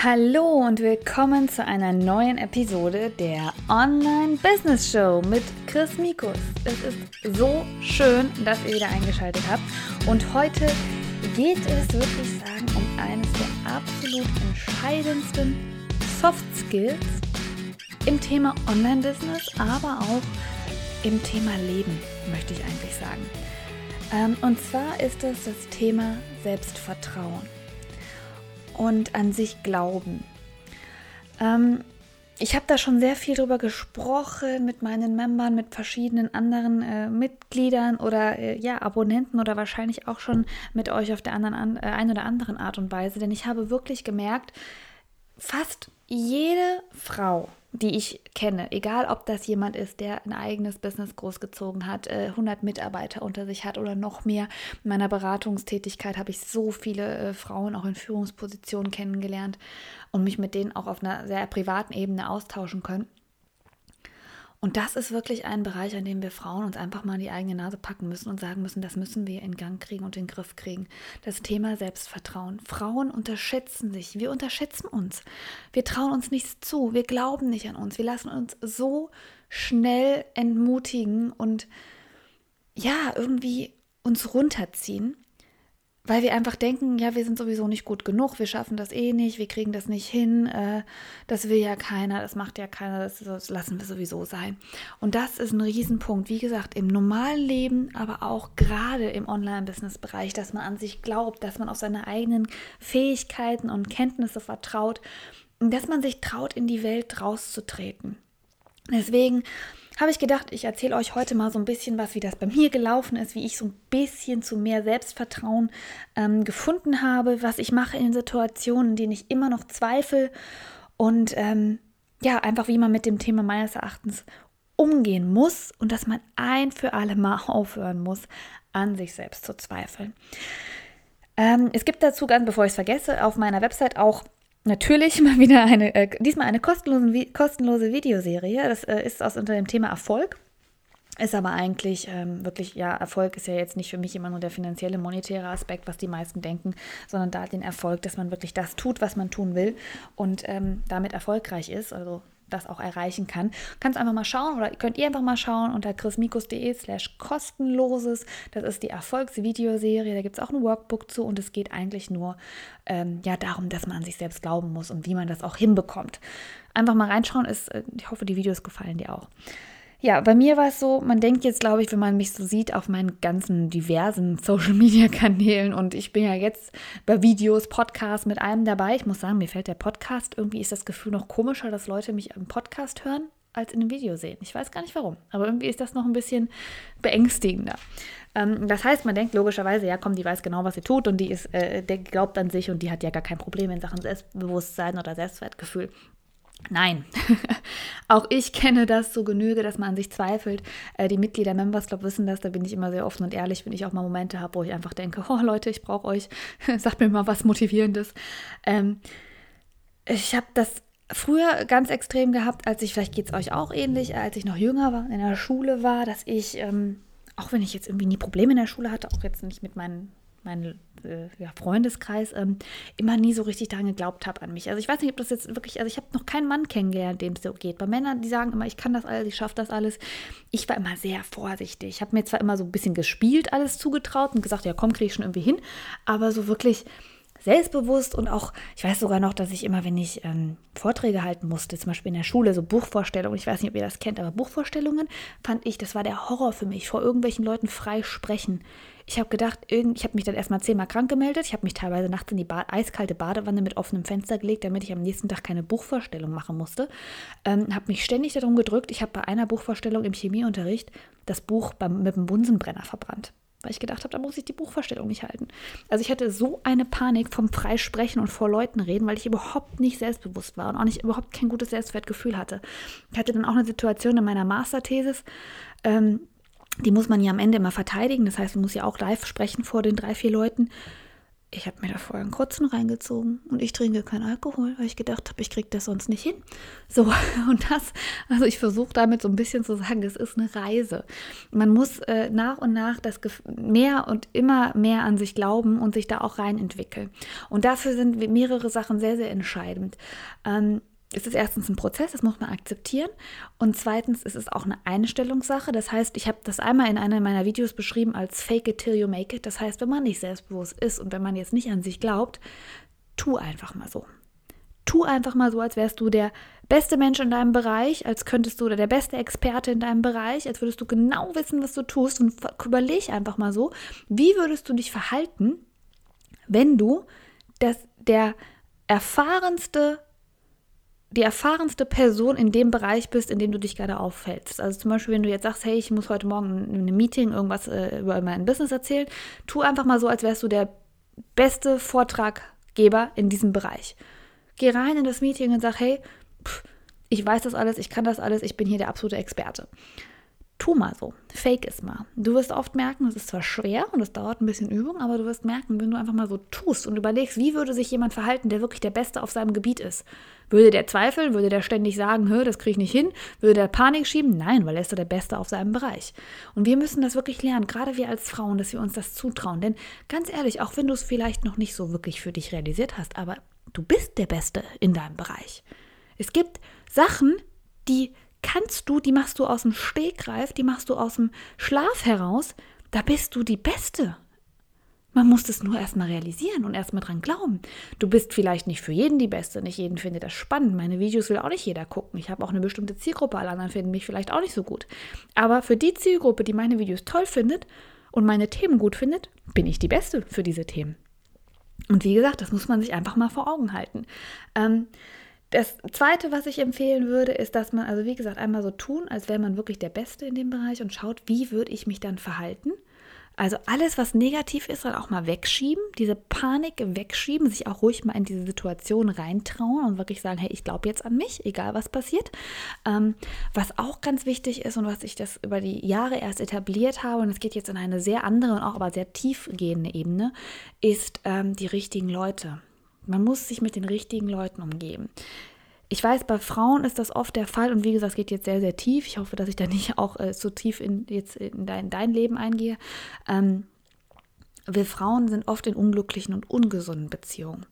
Hallo und willkommen zu einer neuen Episode der Online Business Show mit Chris Mikus. Es ist so schön, dass ihr wieder eingeschaltet habt. Und heute geht es, wirklich sagen, um eines der absolut entscheidendsten Soft Skills im Thema Online Business, aber auch im Thema Leben, möchte ich eigentlich sagen. Ähm, und zwar ist es das Thema Selbstvertrauen und an sich glauben. Ähm, ich habe da schon sehr viel drüber gesprochen mit meinen Membern, mit verschiedenen anderen äh, Mitgliedern oder äh, ja, Abonnenten oder wahrscheinlich auch schon mit euch auf der anderen, an, äh, ein oder anderen Art und Weise, denn ich habe wirklich gemerkt, fast jede Frau, die ich kenne, egal ob das jemand ist, der ein eigenes Business großgezogen hat, 100 äh, Mitarbeiter unter sich hat oder noch mehr. In meiner Beratungstätigkeit habe ich so viele äh, Frauen auch in Führungspositionen kennengelernt und mich mit denen auch auf einer sehr privaten Ebene austauschen können. Und das ist wirklich ein Bereich, an dem wir Frauen uns einfach mal in die eigene Nase packen müssen und sagen müssen, das müssen wir in Gang kriegen und in den Griff kriegen. Das Thema Selbstvertrauen. Frauen unterschätzen sich. Wir unterschätzen uns. Wir trauen uns nichts zu. Wir glauben nicht an uns. Wir lassen uns so schnell entmutigen und ja, irgendwie uns runterziehen weil wir einfach denken, ja, wir sind sowieso nicht gut genug, wir schaffen das eh nicht, wir kriegen das nicht hin, äh, das will ja keiner, das macht ja keiner, das, das, lassen wir sowieso sein. Und das ist ein Riesenpunkt, wie gesagt, im normalen Leben, aber auch gerade im Online-Business-Bereich, dass man an sich glaubt, dass man auf seine eigenen Fähigkeiten und Kenntnisse vertraut dass man sich traut, in die Welt rauszutreten. Deswegen habe ich gedacht, ich erzähle euch heute mal so ein bisschen was, wie das bei mir gelaufen ist, wie ich so ein bisschen zu mehr Selbstvertrauen ähm, gefunden habe, was ich mache in Situationen, in denen ich immer noch zweifle und ähm, ja, einfach wie man mit dem Thema meines Erachtens umgehen muss und dass man ein für alle Mal aufhören muss, an sich selbst zu zweifeln. Ähm, es gibt dazu, ganz bevor ich es vergesse, auf meiner Website auch natürlich mal wieder eine, äh, diesmal eine kostenlose, kostenlose Videoserie. Das äh, ist aus unter dem Thema Erfolg. Ist aber eigentlich ähm, wirklich, ja, Erfolg ist ja jetzt nicht für mich immer nur der finanzielle, monetäre Aspekt, was die meisten denken, sondern da den Erfolg, dass man wirklich das tut, was man tun will und ähm, damit erfolgreich ist. Also das auch erreichen kann. Kannst einfach mal schauen oder könnt ihr einfach mal schauen unter chrismikus.de slash kostenloses. Das ist die Erfolgsvideoserie. Da gibt es auch ein Workbook zu und es geht eigentlich nur ähm, ja, darum, dass man an sich selbst glauben muss und wie man das auch hinbekommt. Einfach mal reinschauen. Ist, äh, ich hoffe, die Videos gefallen dir auch. Ja, bei mir war es so, man denkt jetzt, glaube ich, wenn man mich so sieht auf meinen ganzen diversen Social-Media-Kanälen und ich bin ja jetzt bei Videos, Podcasts mit allem dabei. Ich muss sagen, mir fällt der Podcast, irgendwie ist das Gefühl noch komischer, dass Leute mich im Podcast hören, als in einem Video sehen. Ich weiß gar nicht warum, aber irgendwie ist das noch ein bisschen beängstigender. Ähm, das heißt, man denkt logischerweise, ja komm, die weiß genau, was sie tut und die ist, äh, der glaubt an sich und die hat ja gar kein Problem in Sachen Selbstbewusstsein oder Selbstwertgefühl. Nein, auch ich kenne das so Genüge, dass man an sich zweifelt. Äh, die Mitglieder Members Club wissen das, da bin ich immer sehr offen und ehrlich, wenn ich auch mal Momente habe, wo ich einfach denke, oh Leute, ich brauche euch, sagt mir mal was Motivierendes. Ähm, ich habe das früher ganz extrem gehabt, als ich, vielleicht geht es euch auch ähnlich, als ich noch jünger war, in der Schule war, dass ich, ähm, auch wenn ich jetzt irgendwie nie Probleme in der Schule hatte, auch jetzt nicht mit meinen mein äh, ja, Freundeskreis ähm, immer nie so richtig daran geglaubt habe an mich. Also ich weiß nicht, ob das jetzt wirklich, also ich habe noch keinen Mann kennengelernt, dem es so geht. Bei Männern, die sagen immer, ich kann das alles, ich schaffe das alles. Ich war immer sehr vorsichtig. Ich habe mir zwar immer so ein bisschen gespielt alles zugetraut und gesagt, ja komm, kriege ich schon irgendwie hin, aber so wirklich selbstbewusst und auch, ich weiß sogar noch, dass ich immer, wenn ich ähm, Vorträge halten musste, zum Beispiel in der Schule, so Buchvorstellungen, ich weiß nicht, ob ihr das kennt, aber Buchvorstellungen fand ich, das war der Horror für mich, vor irgendwelchen Leuten frei sprechen. Ich habe gedacht, ich habe mich dann erstmal zehnmal krank gemeldet. Ich habe mich teilweise nachts in die ba eiskalte Badewanne mit offenem Fenster gelegt, damit ich am nächsten Tag keine Buchvorstellung machen musste. Ähm, habe mich ständig darum gedrückt. Ich habe bei einer Buchvorstellung im Chemieunterricht das Buch beim, mit dem Bunsenbrenner verbrannt weil ich gedacht habe, da muss ich die Buchvorstellung nicht halten. Also ich hatte so eine Panik vom Freisprechen und vor Leuten reden, weil ich überhaupt nicht selbstbewusst war und auch nicht überhaupt kein gutes Selbstwertgefühl hatte. Ich hatte dann auch eine Situation in meiner Masterthesis, ähm, die muss man ja am Ende immer verteidigen. Das heißt, man muss ja auch live sprechen vor den drei, vier Leuten. ich habe mir da vorher einen kurzen reingezogen und ich trinke keinen Alkohol, weil ich gedacht habe, ich kriege das sonst nicht hin. So, und das, also ich versuche damit so ein bisschen zu sagen, es ist eine Reise. Man muss äh, nach und nach das mehr und immer mehr an sich glauben und sich da auch rein entwickeln. Und dafür sind mehrere Sachen sehr, sehr entscheidend. Ähm, es ist erstens ein Prozess, das muss man akzeptieren. Und zweitens ist es auch eine Einstellungssache. Das heißt, ich habe das einmal in einem meiner Videos beschrieben als Fake it till you make it. Das heißt, wenn man nicht selbstbewusst ist und wenn man jetzt nicht an sich glaubt, tu einfach mal so. Tu einfach mal so, als wärst du der beste Mensch in deinem Bereich, als könntest du oder der beste Experte in deinem Bereich, als würdest du genau wissen, was du tust. Und überleg einfach mal so, wie würdest du dich verhalten, wenn du das, der erfahrenste die erfahrenste Person in dem Bereich bist, in dem du dich gerade auffällst. Also zum Beispiel, wenn du jetzt sagst, hey, ich muss heute Morgen in einem Meeting irgendwas äh, über mein Business erzählen, tu einfach mal so, als wärst du der beste Vortraggeber in diesem Bereich. Geh rein in das Meeting und sag, hey, pff, ich weiß das alles, ich kann das alles, ich bin hier der absolute Experte tu mal so, fake es mal. Du wirst oft merken, es ist zwar schwer und es dauert ein bisschen Übung, aber du wirst merken, wenn du einfach mal so tust und überlegst, wie würde sich jemand verhalten, der wirklich der Beste auf seinem Gebiet ist. Würde der zweifeln? Würde der ständig sagen, Hö, das kriege ich nicht hin? Würde der Panik schieben? Nein, weil er ist doch der Beste auf seinem Bereich. Und wir müssen das wirklich lernen, gerade wir als Frauen, dass wir uns das zutrauen. Denn ganz ehrlich, auch wenn du es vielleicht noch nicht so wirklich für dich realisiert hast, aber du bist der Beste in deinem Bereich. Es gibt Sachen, die kannst du, die machst du aus dem Stegreif, die machst du aus dem Schlaf heraus, da bist du die Beste. Man muss das nur erstmal realisieren und erstmal dran glauben. Du bist vielleicht nicht für jeden die Beste, nicht jeden findet das spannend. Meine Videos will auch nicht jeder gucken. Ich habe auch eine bestimmte Zielgruppe, alle anderen finden mich vielleicht auch nicht so gut. Aber für die Zielgruppe, die meine Videos toll findet und meine Themen gut findet, bin ich die Beste für diese Themen. Und wie gesagt, das muss man sich einfach mal vor Augen halten. Ähm, das Zweite, was ich empfehlen würde, ist, dass man, also wie gesagt, einmal so tun, als wäre man wirklich der Beste in dem Bereich und schaut, wie würde ich mich dann verhalten. Also alles, was negativ ist, dann auch mal wegschieben, diese Panik wegschieben, sich auch ruhig mal in diese Situation reintrauen und wirklich sagen, hey, ich glaube jetzt an mich, egal was passiert. Ähm, was auch ganz wichtig ist und was ich das über die Jahre erst etabliert habe, und es geht jetzt in eine sehr andere und auch aber sehr tiefgehende Ebene, ist ähm, die richtigen Leute. Man muss sich mit den richtigen Leuten umgeben. Ich weiß, bei Frauen ist das oft der Fall und wie gesagt, es geht jetzt sehr, sehr tief. Ich hoffe, dass ich da nicht auch äh, so tief in, jetzt in dein, dein Leben eingehe. Ähm, wir Frauen sind oft in unglücklichen und ungesunden Beziehungen.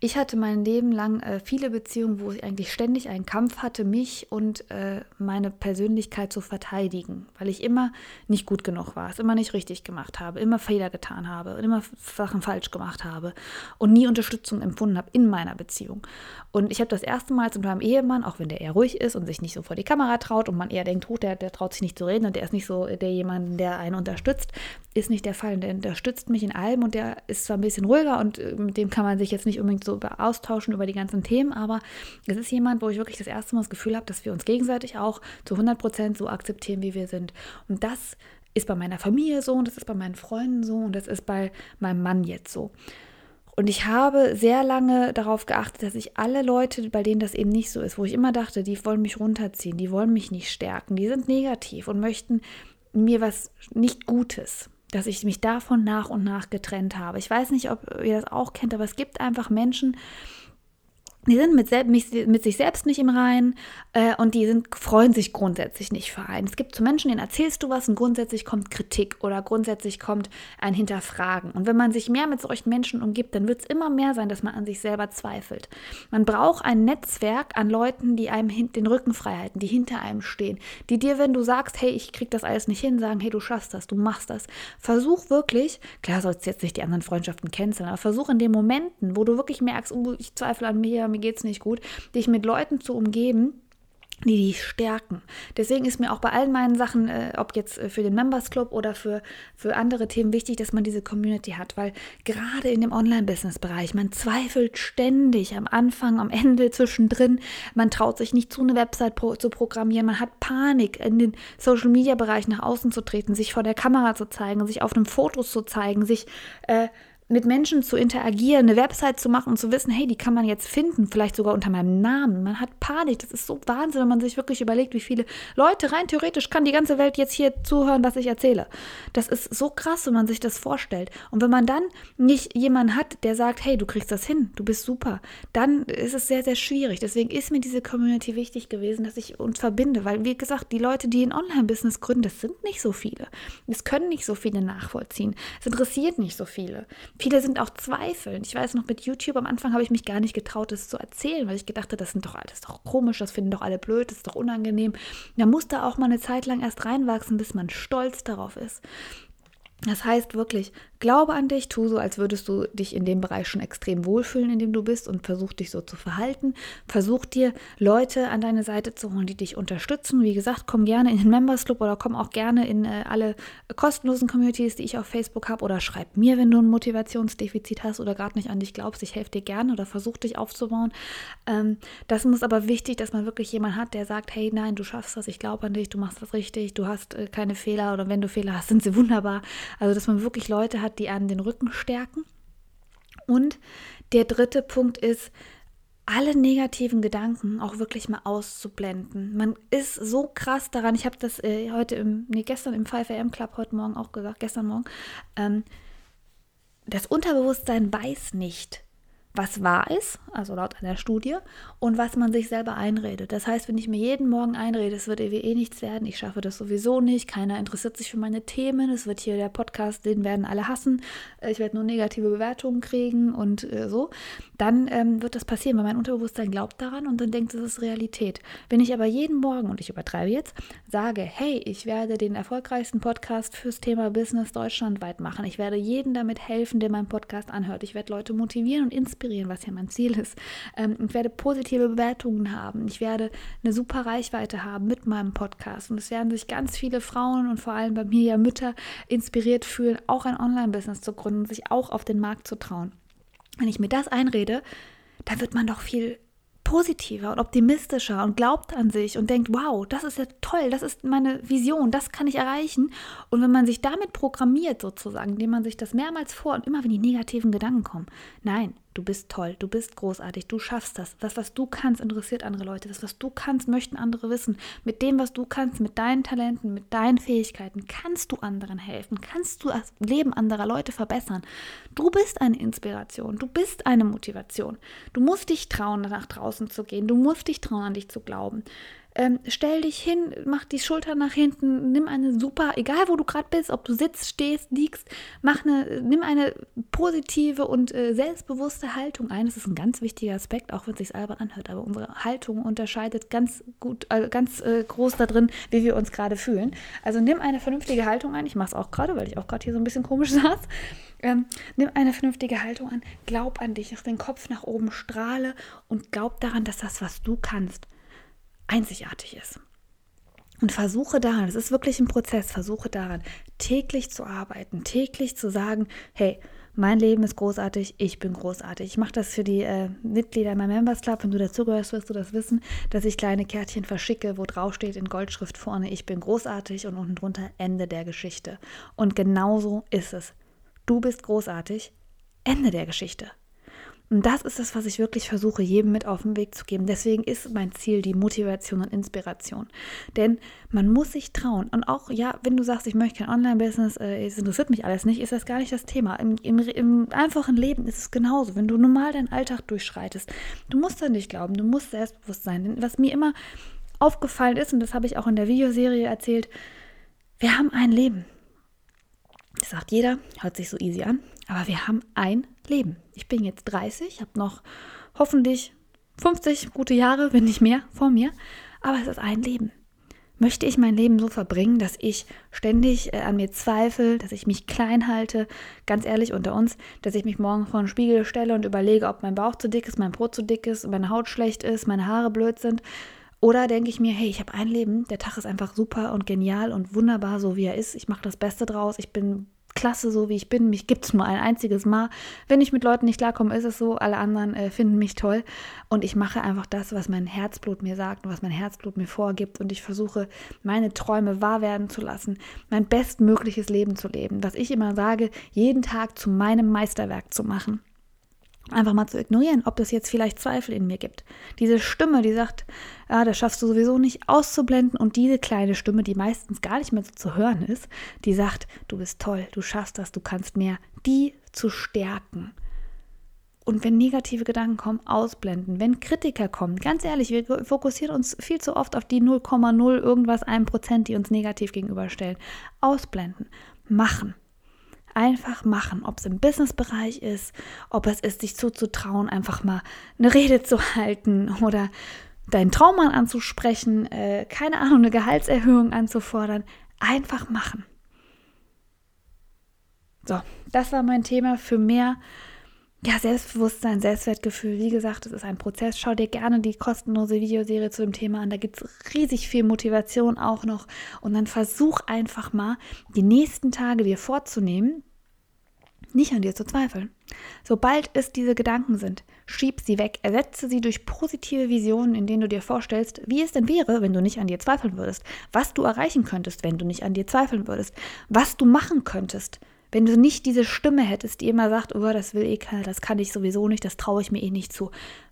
Ich hatte mein Leben lang äh, viele Beziehungen, wo ich eigentlich ständig einen Kampf hatte, mich und äh, meine Persönlichkeit zu verteidigen, weil ich immer nicht gut genug war, es immer nicht richtig gemacht habe, immer Fehler getan habe und immer Sachen falsch gemacht habe und nie Unterstützung empfunden habe in meiner Beziehung. Und ich habe das erste Mal zu meinem Ehemann, auch wenn der eher ruhig ist und sich nicht so vor die Kamera traut und man eher denkt, oh, der, der traut sich nicht zu reden und der ist nicht so der jemand, der einen unterstützt, ist nicht der Fall. Der unterstützt mich in allem und der ist zwar ein bisschen ruhiger und äh, mit dem kann man sich jetzt nicht unbedingt so über austauschen über die ganzen Themen, aber es ist jemand, wo ich wirklich das erste Mal das Gefühl habe, dass wir uns gegenseitig auch zu 100 Prozent so akzeptieren, wie wir sind. Und das ist bei meiner Familie so und das ist bei meinen Freunden so und das ist bei meinem Mann jetzt so. Und ich habe sehr lange darauf geachtet, dass ich alle Leute, bei denen das eben nicht so ist, wo ich immer dachte, die wollen mich runterziehen, die wollen mich nicht stärken, die sind negativ und möchten mir was nicht Gutes dass ich mich davon nach und nach getrennt habe. Ich weiß nicht, ob ihr das auch kennt, aber es gibt einfach Menschen, die sind mit, mit, sich selbst nicht im Reinen äh, und die sind, freuen sich grundsätzlich nicht für einen. Es gibt so Menschen, denen erzählst du was und grundsätzlich kommt Kritik oder grundsätzlich kommt ein Hinterfragen. Und wenn man sich mehr mit solchen Menschen umgibt, dann wird es immer mehr sein, dass man an sich selber zweifelt. Man braucht ein Netzwerk an Leuten, die einem den Rücken frei halten, die hinter einem stehen, die dir, wenn du sagst, hey, ich krieg das alles nicht hin, sagen, hey, du schaffst das, du machst das. Versuch wirklich, klar sollst du jetzt nicht die anderen Freundschaften kennenlernen, aber versuch in den Momenten, wo du wirklich merkst, oh, ich zweifle an mir, mir geht es nicht gut, dich mit Leuten zu umgeben, die dich stärken. Deswegen ist mir auch bei allen meinen Sachen, äh, ob jetzt äh, für den Members Club oder für, für andere Themen wichtig, dass man diese Community hat, weil gerade in dem Online-Business-Bereich, man zweifelt ständig am Anfang, am Ende, zwischendrin, man traut sich nicht zu, eine Website pro, zu programmieren, man hat Panik, in den Social-Media-Bereich nach außen zu treten, sich vor der Kamera zu zeigen, sich auf einem Fotos zu zeigen, sich äh, mit Menschen zu interagieren, eine Website zu machen und zu wissen, hey, die kann man jetzt finden, vielleicht sogar unter meinem Namen. Man hat Panik. Das ist so Wahnsinn, wenn man sich wirklich überlegt, wie viele Leute rein theoretisch kann die ganze Welt jetzt hier zuhören, was ich erzähle. Das ist so krass, wenn man sich das vorstellt. Und wenn man dann nicht jemanden hat, der sagt, hey, du kriegst das hin, du bist super, dann ist es sehr, sehr schwierig. Deswegen ist mir diese Community wichtig gewesen, dass ich uns verbinde, weil, wie gesagt, die Leute, die ein Online-Business gründen, das sind nicht so viele. Es können nicht so viele nachvollziehen. Es interessiert nicht so viele. Viele sind auch zweifelnd. Ich weiß noch, mit YouTube am Anfang habe ich mich gar nicht getraut, das zu erzählen, weil ich gedacht habe, das sind doch alles doch komisch, das finden doch alle blöd, das ist doch unangenehm. Da musste auch mal eine Zeit lang erst reinwachsen, bis man stolz darauf ist. Das heißt wirklich, glaube an dich, tu so, als würdest du dich in dem Bereich schon extrem wohlfühlen, in dem du bist und versuch dich so zu verhalten. Versuch dir Leute an deine Seite zu holen, die dich unterstützen. Wie gesagt, komm gerne in den Members Club oder komm auch gerne in äh, alle kostenlosen Communities, die ich auf Facebook habe oder schreib mir, wenn du ein Motivationsdefizit hast oder gerade nicht an dich glaubst. Ich helfe dir gerne oder versuch dich aufzubauen. Ähm, das muss aber wichtig, dass man wirklich jemanden hat, der sagt, hey, nein, du schaffst das, ich glaube an dich, du machst das richtig, du hast äh, keine Fehler oder wenn du Fehler hast, sind sie wunderbar. Also, dass man wirklich Leute hat, die einen den Rücken stärken. Und der dritte Punkt ist, alle negativen Gedanken auch wirklich mal auszublenden. Man ist so krass daran, ich habe das äh, heute im, nee, gestern im 5 am Club heute Morgen auch gesagt, gestern Morgen, ähm, das Unterbewusstsein weiß nicht, was wahr ist, also laut einer Studie, und was man sich selber einredet. Das heißt, wenn ich mir jeden Morgen einrede, es wird eh nichts werden, ich schaffe das sowieso nicht, keiner interessiert sich für meine Themen, es wird hier der Podcast, den werden alle hassen, äh, ich werde nur negative Bewertungen kriegen und äh, so, dann ähm, wird das passieren, weil mein Unterbewusstsein glaubt daran und dann denkt, es ist Realität. Wenn ich aber jeden Morgen, und ich übertreibe jetzt, sage, hey, ich werde den erfolgreichsten Podcast fürs Thema Business deutschlandweit machen, ich werde jedem damit helfen, der meinen Podcast anhört, ich werde Leute motivieren und inspirieren, inspirieren, was ja mein Ziel ist. Ähm, ich werde positive Bewertungen haben. Ich werde eine super Reichweite haben mit meinem Podcast. Und es werden sich ganz viele Frauen und vor allem bei mir ja Mütter inspiriert fühlen, auch ein Online-Business zu gründen sich auch auf den Markt zu trauen. Wenn ich mir das einrede, dann wird man doch viel positiver und optimistischer und glaubt an sich und denkt, wow, das ist ja toll, das ist meine Vision, das kann ich erreichen. Und wenn man sich damit programmiert sozusagen, indem man sich das mehrmals vor und immer wenn die negativen Gedanken kommen, nein, Du bist toll, du bist großartig, du schaffst das. Das, was du kannst, interessiert andere Leute. Das, was du kannst, möchten andere wissen. Mit dem, was du kannst, mit deinen Talenten, mit deinen Fähigkeiten, kannst du anderen helfen, kannst du das Leben anderer Leute verbessern. Du bist eine Inspiration, du bist eine Motivation. Du musst dich trauen, nach draußen zu gehen. Du musst dich trauen, an dich zu glauben. Ähm, stell dich hin, mach die Schulter nach hinten, nimm eine super, egal wo du gerade bist, ob du sitzt, stehst, liegst, mach eine, nimm eine positive und äh, selbstbewusste Haltung ein. Das ist ein ganz wichtiger Aspekt, auch wenn es sich albern anhört, aber unsere Haltung unterscheidet ganz gut, äh, ganz äh, groß da drin, wie wir uns gerade fühlen. Also nimm eine vernünftige Haltung ein. Ich mache es auch gerade, weil ich auch gerade hier so ein bisschen komisch saß. Ähm, nimm eine vernünftige Haltung an, glaub an dich, den Kopf nach oben, strahle und glaub daran, dass das, was du kannst, einzigartig ist. Und versuche daran, es ist wirklich ein Prozess, versuche daran, täglich zu arbeiten, täglich zu sagen, hey, mein Leben ist großartig, ich bin großartig. Ich mache das für die äh, Mitglieder in meinem Members Club. Wenn du dazugehörst, wirst du das wissen, dass ich kleine Kärtchen verschicke, wo drauf steht in Goldschrift vorne, ich bin großartig und unten drunter Ende der Geschichte. Und genauso ist es. Du bist großartig, Ende der Geschichte. Und das ist das, was ich wirklich versuche, jedem mit auf den Weg zu geben. Deswegen ist mein Ziel die Motivation und Inspiration. Denn man muss sich trauen. Und auch, ja, wenn du sagst, ich möchte kein Online-Business, äh, es interessiert mich alles nicht, ist das gar nicht das Thema. Im, im, Im einfachen Leben ist es genauso. Wenn du normal deinen Alltag durchschreitest, du musst an dich glauben, du musst selbstbewusst sein. Denn was mir immer aufgefallen ist, und das habe ich auch in der Videoserie erzählt, wir haben ein Leben. Das sagt jeder, hört sich so easy an, aber wir haben ein Leben. Ich bin jetzt 30, habe noch hoffentlich 50 gute Jahre, wenn nicht mehr, vor mir, aber es ist ein Leben. Möchte ich mein Leben so verbringen, dass ich ständig äh, an mir zweifle, dass ich mich klein halte, ganz ehrlich unter uns, dass ich mich morgen vor den Spiegel stelle und überlege, ob mein Bauch zu dick ist, mein Brot zu dick ist, meine Haut schlecht ist, meine Haare blöd sind? Oder denke ich mir, hey, ich habe ein Leben, der Tag ist einfach super und genial und wunderbar, so wie er ist. Ich mache das Beste draus, ich bin klasse, so wie ich bin. Mich gibt es nur ein einziges Mal. Wenn ich mit Leuten nicht klarkomme, ist es so. Alle anderen äh, finden mich toll. Und ich mache einfach das, was mein Herzblut mir sagt und was mein Herzblut mir vorgibt. Und ich versuche, meine Träume wahr werden zu lassen, mein bestmögliches Leben zu leben. Was ich immer sage, jeden Tag zu meinem Meisterwerk zu machen einfach mal zu ignorieren, ob es jetzt vielleicht Zweifel in mir gibt. Diese Stimme, die sagt, ja, das schaffst du sowieso nicht auszublenden und diese kleine Stimme, die meistens gar nicht mehr so zu hören ist, die sagt, du bist toll, du schaffst das, du kannst mehr, die zu stärken. Und wenn negative Gedanken kommen, ausblenden. Wenn Kritiker kommen, ganz ehrlich, wir fokussieren uns viel zu oft auf die 0,0 irgendwas 1%, die uns negativ gegenüberstellen. Ausblenden. Machen. Einfach machen, ob es im Businessbereich ist, ob es ist, sich zuzutrauen, einfach mal eine Rede zu halten oder deinen Traummann anzusprechen, äh, keine Ahnung, eine Gehaltserhöhung anzufordern. Einfach machen. So, das war mein Thema für mehr ja, Selbstbewusstsein, Selbstwertgefühl. Wie gesagt, es ist ein Prozess. Schau dir gerne die kostenlose Videoserie zu dem Thema an. Da gibt es riesig viel Motivation auch noch. Und dann versuch einfach mal, die nächsten Tage dir vorzunehmen, nicht an dir zu zweifeln. Sobald es diese Gedanken sind, schieb sie weg, ersetze sie durch positive Visionen, in denen du dir vorstellst, wie es denn wäre, wenn du nicht an dir zweifeln würdest, was du erreichen könntest, wenn du nicht an dir zweifeln würdest, was du machen könntest, wenn du nicht diese Stimme hättest, die immer sagt, oh, das will eh keiner, das kann ich sowieso nicht, das traue ich mir eh nicht zu.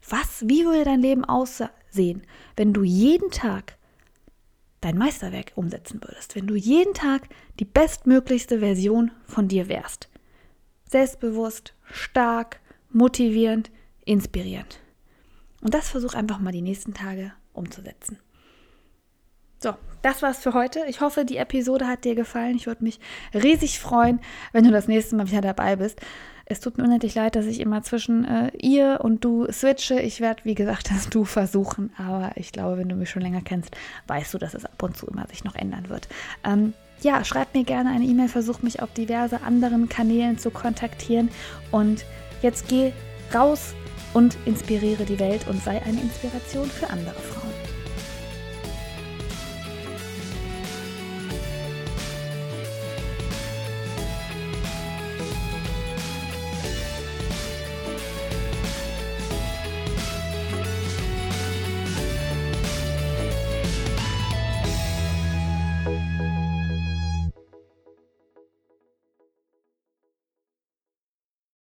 Was, wie würde dein Leben aussehen, wenn du jeden Tag dein Meisterwerk umsetzen würdest, wenn du jeden Tag die bestmöglichste Version von dir wärst? Selbstbewusst, stark, motivierend, inspirierend. Und das versuch einfach mal die nächsten Tage umzusetzen. So, das war's für heute. Ich hoffe, die Episode hat dir gefallen. Ich würde mich riesig freuen, wenn du das nächste Mal wieder dabei bist. Es tut mir unendlich leid, dass ich immer zwischen äh, ihr und du switche. Ich werde, wie gesagt, das Du versuchen. Aber ich glaube, wenn du mich schon länger kennst, weißt du, dass es ab und zu immer sich noch ändern wird. Ähm, ja, schreib mir gerne eine E-Mail, versuch mich auf diverse anderen Kanälen zu kontaktieren. Und jetzt geh raus und inspiriere die Welt und sei eine Inspiration für andere Frauen.